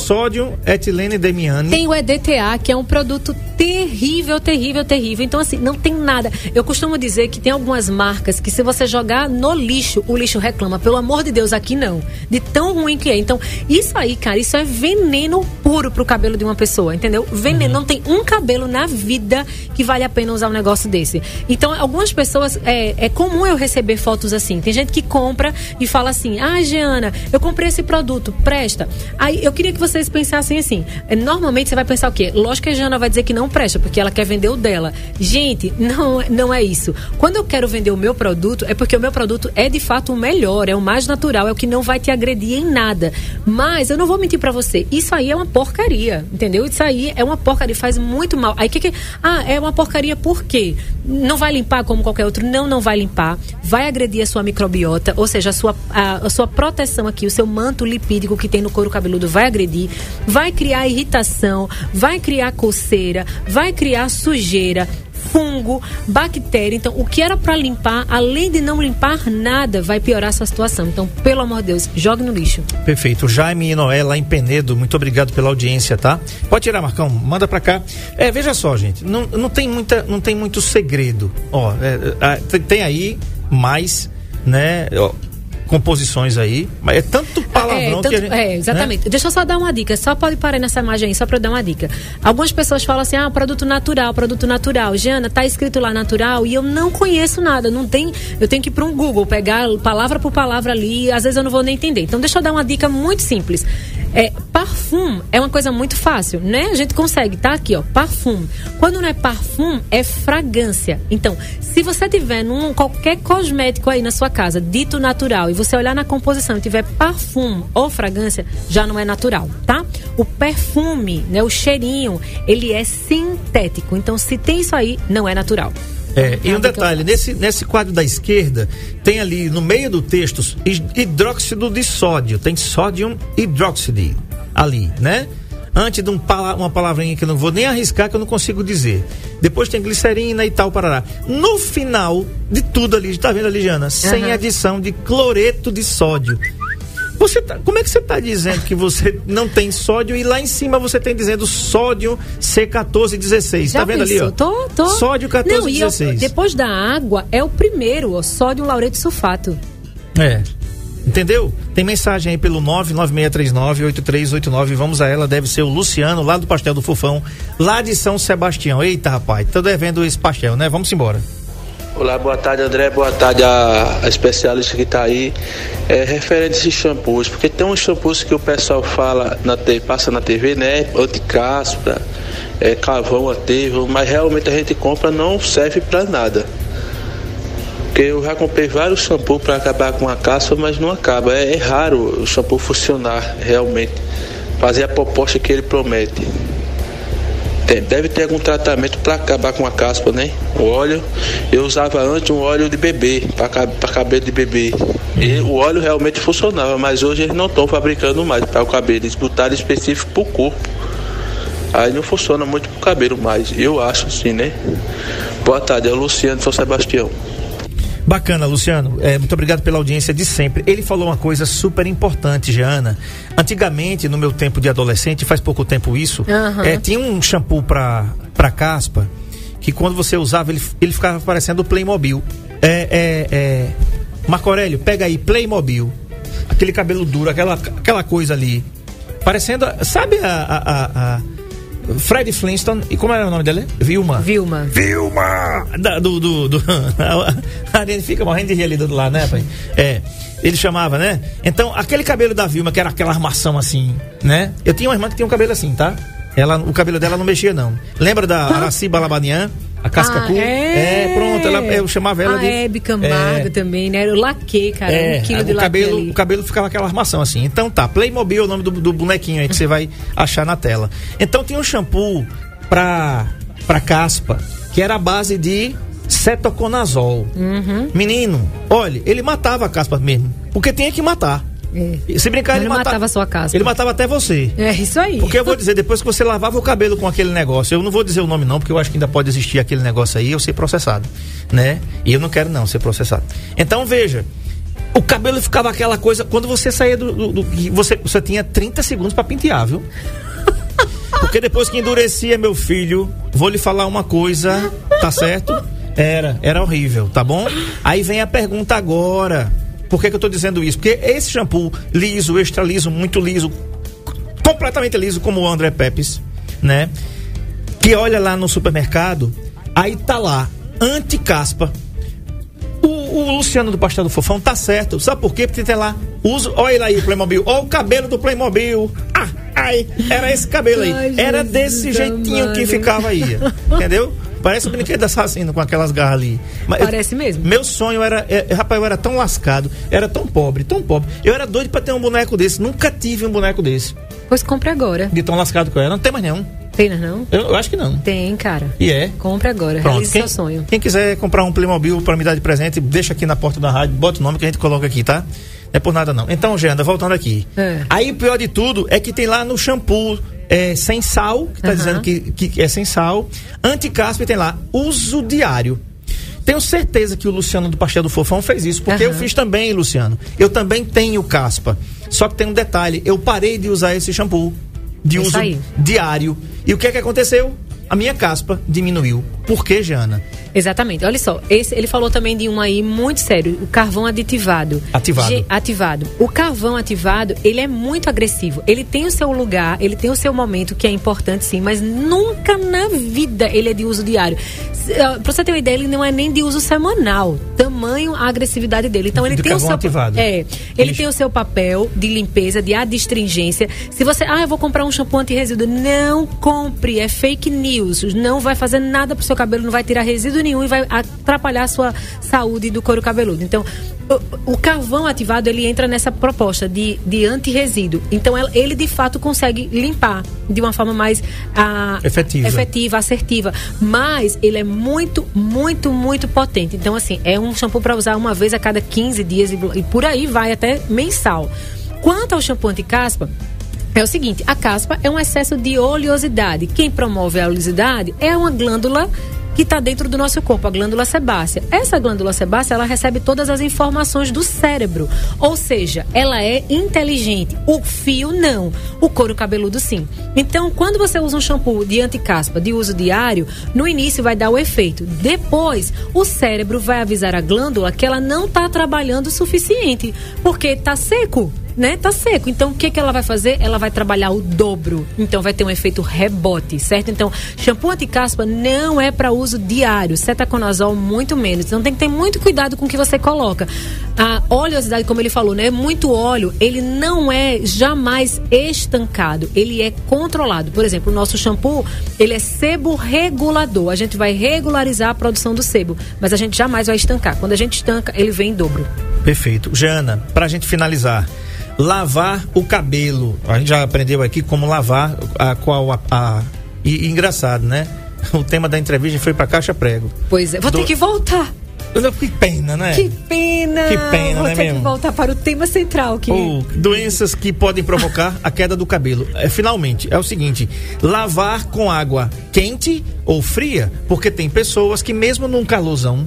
etilene demiane. Tem o EDTA, que é um produto terrível, terrível, terrível. Então, assim, não tem nada. Eu costumo dizer que tem algumas marcas que se você jogar no lixo, o lixo reclama. Pelo amor de Deus, aqui não. De tão ruim que é. Então, Então, isso aí, cara, isso é veneno puro pro cabelo de uma pessoa, entendeu? Veneno. Não tem um cabelo na vida que vale a pena usar um negócio desse. Então, algumas pessoas, é, é comum eu receber fotos assim. Tem gente que compra e fala assim: ah, Giana, eu comprei esse produto, presta. Aí eu queria que vocês pensassem assim. é, Normalmente você vai pensar o quê? Lógico que a Giana vai dizer que não presta, porque ela quer vender o dela. Gente, não, não é isso. Quando eu quero vender o meu produto, é porque o meu produto é de fato o melhor, é o mais natural, é o que não vai te agredir em nada. Mas eu não vou mentir pra você, isso aí é uma porcaria, entendeu? Isso aí é uma porcaria, faz muito mal. Aí que que. Ah, é uma porcaria por quê? Não vai limpar como qualquer outro? Não, não vai limpar. Vai agredir a sua microbiota, ou seja, a sua, a, a sua proteção aqui, o seu manto lipídico que tem no couro cabeludo vai agredir, vai criar irritação, vai criar coceira, vai criar sujeira fungo, bactéria. Então, o que era para limpar, além de não limpar nada, vai piorar essa situação. Então, pelo amor de Deus, jogue no lixo. Perfeito. Jaime e Noé lá em Penedo, muito obrigado pela audiência, tá? Pode tirar, Marcão, manda pra cá. É, veja só, gente, não, não, tem, muita, não tem muito segredo. Ó, é, é, tem- tem aí mais, né, ó, composições aí, mas é tanto palavrão É, tanto- que a gente, é, exatamente. Deixa eu só dar uma dica. Só pode parar nessa imagem aí, só pra eu dar uma dica. Algumas pessoas falam assim: ah, produto natural, produto natural. Jana, tá escrito lá natural e eu não conheço nada. Não tem. Eu tenho que ir pra um Google, pegar palavra por palavra ali, e às vezes eu não vou nem entender. Então, deixa eu dar uma dica muito simples. É, parfum é uma coisa muito fácil, né? A gente consegue, tá aqui, ó, parfum. Quando não é parfum, é fragrância. Então, se você tiver num qualquer cosmético aí na sua casa, dito natural, e você olhar na composição e tiver parfum ou fragrância, já não é natural, tá? O perfume, né, o cheirinho, ele é sintético. Então, se tem isso aí, não é natural. É, e um eu detalhe, nesse, nesse quadro da esquerda, tem ali no meio do texto hid- hidróxido de sódio, tem sódio hidróxido ali, né? Antes de um uma palavrinha que eu não vou nem arriscar, que eu não consigo dizer. Depois tem glicerina e tal, parará. No final de tudo ali, tá vendo ali, Jana? Sem Aham. adição de cloreto de sódio. Você tá, como é que você está dizendo que você não tem sódio e lá em cima você tem dizendo sódio C1416? Já tá vendo pensou? ali, ó? Tô, tô. Sódio Não, e eu- 1416. depois da água, é o primeiro, ó, sódio laureto sulfato. É. Entendeu? Tem mensagem aí pelo 996398389. Vamos a ela, deve ser o Luciano, lá do Pastel do Fofão, lá de São Sebastião. Eita, rapaz, tô devendo esse pastel, né? Vamos embora. Olá, boa tarde André, boa tarde a, a especialista que está aí. É, referente a esses shampoos, porque tem uns shampoos que o pessoal fala, na, te- passa na TV, né? Anticaspa, é, carvão ativo, mas realmente a gente compra não serve para nada. Porque eu já comprei vários shampoos para acabar com a caspa, mas não acaba. É, é raro o shampoo funcionar realmente, fazer a proposta que ele promete. Tem- deve ter algum tratamento para acabar com a caspa, né? O óleo, eu usava antes um óleo de bebê, para cabelo de bebê. E o óleo realmente funcionava, mas hoje eles não estão fabricando mais para o cabelo, eles botaram específico para o corpo. Aí não funciona muito para o cabelo mais, eu acho assim, né? Boa tarde, é o Luciano de São Sebastião. Bacana, Luciano. É, muito obrigado pela audiência de sempre. Ele falou uma coisa super importante, Jeana. Antigamente, no meu tempo de adolescente, faz pouco tempo isso, Aham. é, tinha um shampoo pra, pra caspa que quando você usava, ele, ele ficava parecendo o Playmobil. É, é, é. Marco Aurélio, pega aí, Playmobil. Aquele cabelo duro, aquela, aquela coisa ali. Parecendo. Sabe a. a, a- a Fred Flintstone. E como era o nome dele? Vilma. Vilma. Vilma! Da- do, do, do- a Ariane fica morrendo de rir ali do lado, né, pai? É. Ele chamava, né? Então, aquele cabelo da Vilma, que era aquela armação assim, né? Eu tinha uma irmã que tinha um cabelo assim, tá? Ela, o cabelo dela não mexia, não. Lembra da Araci Balabanian? A casca Ah, cu? é. pronto, ela, eu chamava ela a de. Hebe Camargo É. também, né? Era o laque, cara. É, um quilo de o laque cabelo, ali. o cabelo ficava aquela armação assim. Então tá, Playmobil é o nome do, do bonequinho aí que você vai achar na tela. Então tinha um shampoo pra, pra caspa que era a base de cetoconazol. Uhum. Menino, olha, ele matava a caspa mesmo. Porque tinha que matar. É. Se brincar, ele mata- matava só a caspa. Ele matava até você. É isso aí. Porque eu vou dizer, depois que você lavava o cabelo com aquele negócio, eu não vou dizer o nome não, porque eu acho que ainda pode existir aquele negócio aí, eu ser processado, né? E eu não quero não ser processado. Então veja, o cabelo ficava aquela coisa, quando você saía do, do- do- você, você tinha 30 segundos para pentear, viu? Porque depois que endurecia, meu filho, vou lhe falar uma coisa, tá certo? Era, era horrível, tá bom? Aí vem a pergunta agora. Por que, que eu tô dizendo isso? Porque esse shampoo liso, extra liso, muito liso, completamente liso, como o André Pepes, né? Que olha lá no supermercado, aí tá lá, anti-caspa. O, o Luciano do Pastel do Fofão tá certo. Sabe por quê? Porque tem lá, uso, olha aí o Playmobil, olha o cabelo do Playmobil. Ah, ai, era esse cabelo aí. Ai, era desse jeitinho que amado. ficava aí. Entendeu? Parece um brinquedo assassino com aquelas garras ali. Mas eu- Parece mesmo. meu sonho era, é, rapaz, eu era tão lascado, era tão pobre, tão pobre. Eu era doido pra ter um boneco desse, nunca tive um boneco desse. Pois compre agora. De tão lascado que eu era. Não tem mais nenhum. Tem, não? Eu, eu acho que não. Tem, cara. E é. Compre agora. Pronto. Realize Quem, seu sonho. quem quiser comprar um Playmobil pra me dar de presente, deixa aqui na porta da rádio, bota o nome que a gente coloca aqui, tá? É por nada não. Então, Geanda, voltando aqui. É. Aí o pior de tudo é que tem lá no shampoo é, sem sal, que tá Aham. dizendo que, que é sem sal. Anticaspa e tem lá uso diário. Tenho certeza que o Luciano do Pastel do Fofão fez isso, porque eu Aham. fiz também, Luciano. Eu também tenho caspa. Só que tem um detalhe, eu parei de usar esse shampoo de Isso uso aí. diário. E o que é que aconteceu? A minha caspa diminuiu. Por quê, Jana? Exatamente. Olha só, esse, ele falou também de um aí muito sério, o carvão aditivado. Ativado. Ativado. O carvão ativado, ele é muito agressivo. Ele tem o seu lugar, ele tem o seu momento que é importante sim, mas nunca na vida ele é de uso diário. Ah, Pra você ter uma ideia, ele não é nem de uso semanal. Tamanho a agressividade dele. Então ele De tem o carvão seu ativado. É, ele tem o seu papel de limpeza, de adstringência. Se você, ah, eu vou comprar um shampoo anti-resíduo, não compre, é fake news. Não vai fazer nada pro seu cabelo, não vai tirar resíduo nenhum e vai atrapalhar a sua saúde do couro cabeludo. Então, o, carvão ativado, ele entra nessa proposta de, de anti-resíduo. Então, el- ele de fato consegue limpar de uma forma mais ah, Efetiva. efetiva, assertiva. Mas ele é muito, muito, muito potente. Então, assim, é um shampoo para usar uma vez a cada 15 dias e, e por aí vai até mensal. Quanto ao shampoo anti-caspa, é o seguinte, a caspa é um excesso de oleosidade. Quem promove a oleosidade é uma glândula que está dentro do nosso corpo, a glândula sebácea. Essa glândula sebácea, ela recebe todas as informações do cérebro. Ou seja, ela é inteligente. O fio não. O couro cabeludo sim. Então, quando você usa um shampoo de anticaspa de uso diário, no início vai dar o efeito. Depois, o cérebro vai avisar a glândula que ela não está trabalhando o suficiente, porque está seco né? Tá seco. Então o que que ela vai fazer? Ela vai trabalhar o dobro. Então vai ter um efeito rebote, certo? Então, shampoo anti-caspa não é para uso diário, cetaconazol muito menos. Então tem que ter muito cuidado com o que você coloca. A oleosidade, como ele falou, né? Muito óleo, ele não é jamais estancado, ele é controlado. Por exemplo, o nosso shampoo, ele é sebo regulador. A gente vai regularizar a produção do sebo, mas a gente jamais vai estancar. Quando a gente estanca, ele vem em dobro. Perfeito. Jana, pra gente finalizar, lavar o cabelo. A gente já aprendeu aqui como lavar a qual a, a- e, e engraçado, né? O tema da entrevista foi pra caixa prego. Pois é, vou Do- ter que voltar. Que pena, né? Que pena! Que pena, Vou né, ter mesmo? que voltar para o tema central que Ou doenças que podem provocar a queda do cabelo. É, finalmente, é o seguinte: lavar com água quente ou fria, porque tem pessoas que, mesmo num calorzão,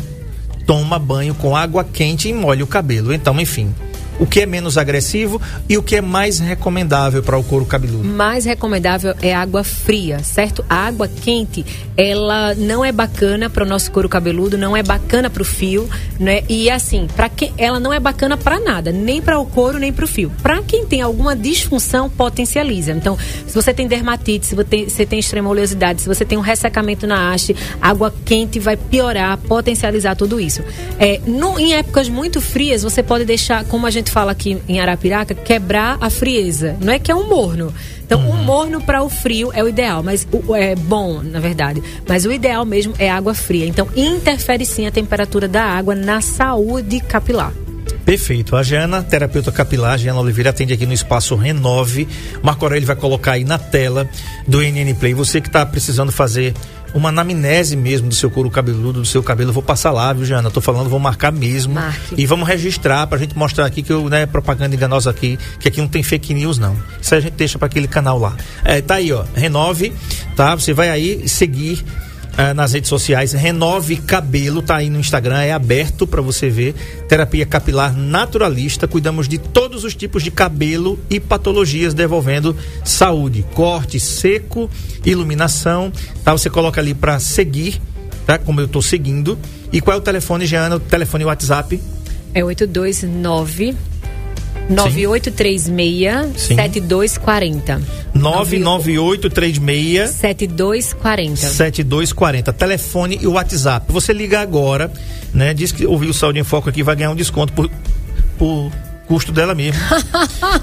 toma banho com água quente e molha o cabelo. Então, enfim, o que é menos agressivo e o que é mais recomendável para o couro cabeludo. mais recomendável é água fria, certo? A água quente, ela não é bacana para o nosso couro cabeludo, não é bacana para o fio, né? E assim, para que ela não é bacana para nada, nem para o couro, nem para o fio. Para quem tem alguma disfunção, potencializa. Então, se você tem dermatite, se você tem, você tem extrema oleosidade, se você tem um ressecamento na haste, água quente vai piorar, potencializar tudo isso. É, no- em épocas muito frias, você pode deixar, como a gente fala aqui em Arapiraca, quebrar a frieza. Não é que é um morno. Então, o morno para o frio é o ideal, mas o- é bom, na verdade. Mas o ideal mesmo é água fria. Então, interfere sim a temperatura da água na saúde capilar. Perfeito. A Jana, terapeuta capilar, Jana Oliveira, atende aqui no espaço Renove. Marco Aurélio vai colocar aí na tela do NN Play. Você que está precisando fazer uma anamnese mesmo do seu couro cabeludo, do seu cabelo, eu vou passar lá, viu, Jana? Tô falando, vou marcar mesmo. Marque. E vamos registrar pra gente mostrar aqui que eu, né, propaganda enganosa aqui, que aqui não tem fake news, não. Isso a gente deixa para aquele canal lá. É, tá aí, ó. Renove, tá? Você vai aí seguir ah, nas redes sociais. Renove Cabelo, tá aí no Instagram, é aberto para você ver. Terapia capilar naturalista. Cuidamos de todos os tipos de cabelo e patologias, devolvendo saúde, corte, seco, iluminação. Tá? Você coloca ali para seguir, tá? Como eu tô seguindo. E qual é o telefone, Jeana? O telefone WhatsApp? É 829 9836 Sim. 7240. 99836 7240. 7240. Telefone e WhatsApp. Você liga agora, né? Diz que ouviu o Saúde em Foco aqui, vai ganhar um desconto por, por custo dela mesmo.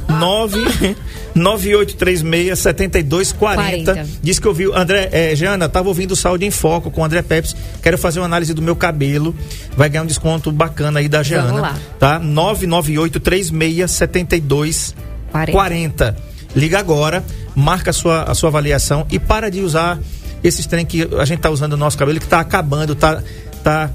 9 9836 7240. 40. Diz que ouviu. André, é, Jana, tava ouvindo o Saúde em Foco com o André Peps. Quero fazer uma análise do meu cabelo. Vai ganhar um desconto bacana aí da Jana. lá. Tá? 99836 7240. 40. Liga agora, marca a sua, a sua avaliação e para de usar esses trem que a gente tá usando no nosso cabelo, que tá acabando, tá, tá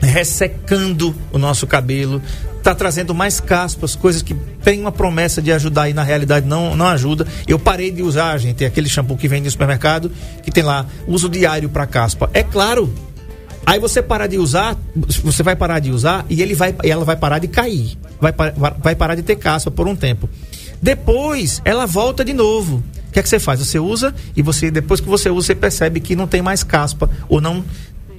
ressecando o nosso cabelo, tá trazendo mais caspas, coisas que tem uma promessa de ajudar e na realidade não, não ajuda. Eu parei de usar, gente, aquele shampoo que vende no supermercado, que tem lá uso diário para caspa. É claro. Aí você parar de usar, você vai parar de usar e ele vai, ela vai parar de cair. Vai, vai parar de ter caspa por um tempo. Depois, ela volta de novo. O que é que você faz? Você usa e você depois que você usa, você percebe que não tem mais caspa ou não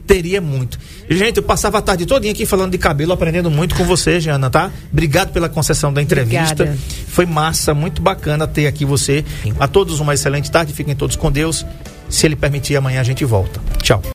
teria muito. Gente, eu passava a tarde todinha aqui falando de cabelo, aprendendo muito com você, Jana, tá? Obrigado pela concessão da entrevista. Obrigada. Foi massa, muito bacana ter aqui você. A todos uma excelente tarde, fiquem todos com Deus. Se ele permitir, amanhã a gente volta. Tchau.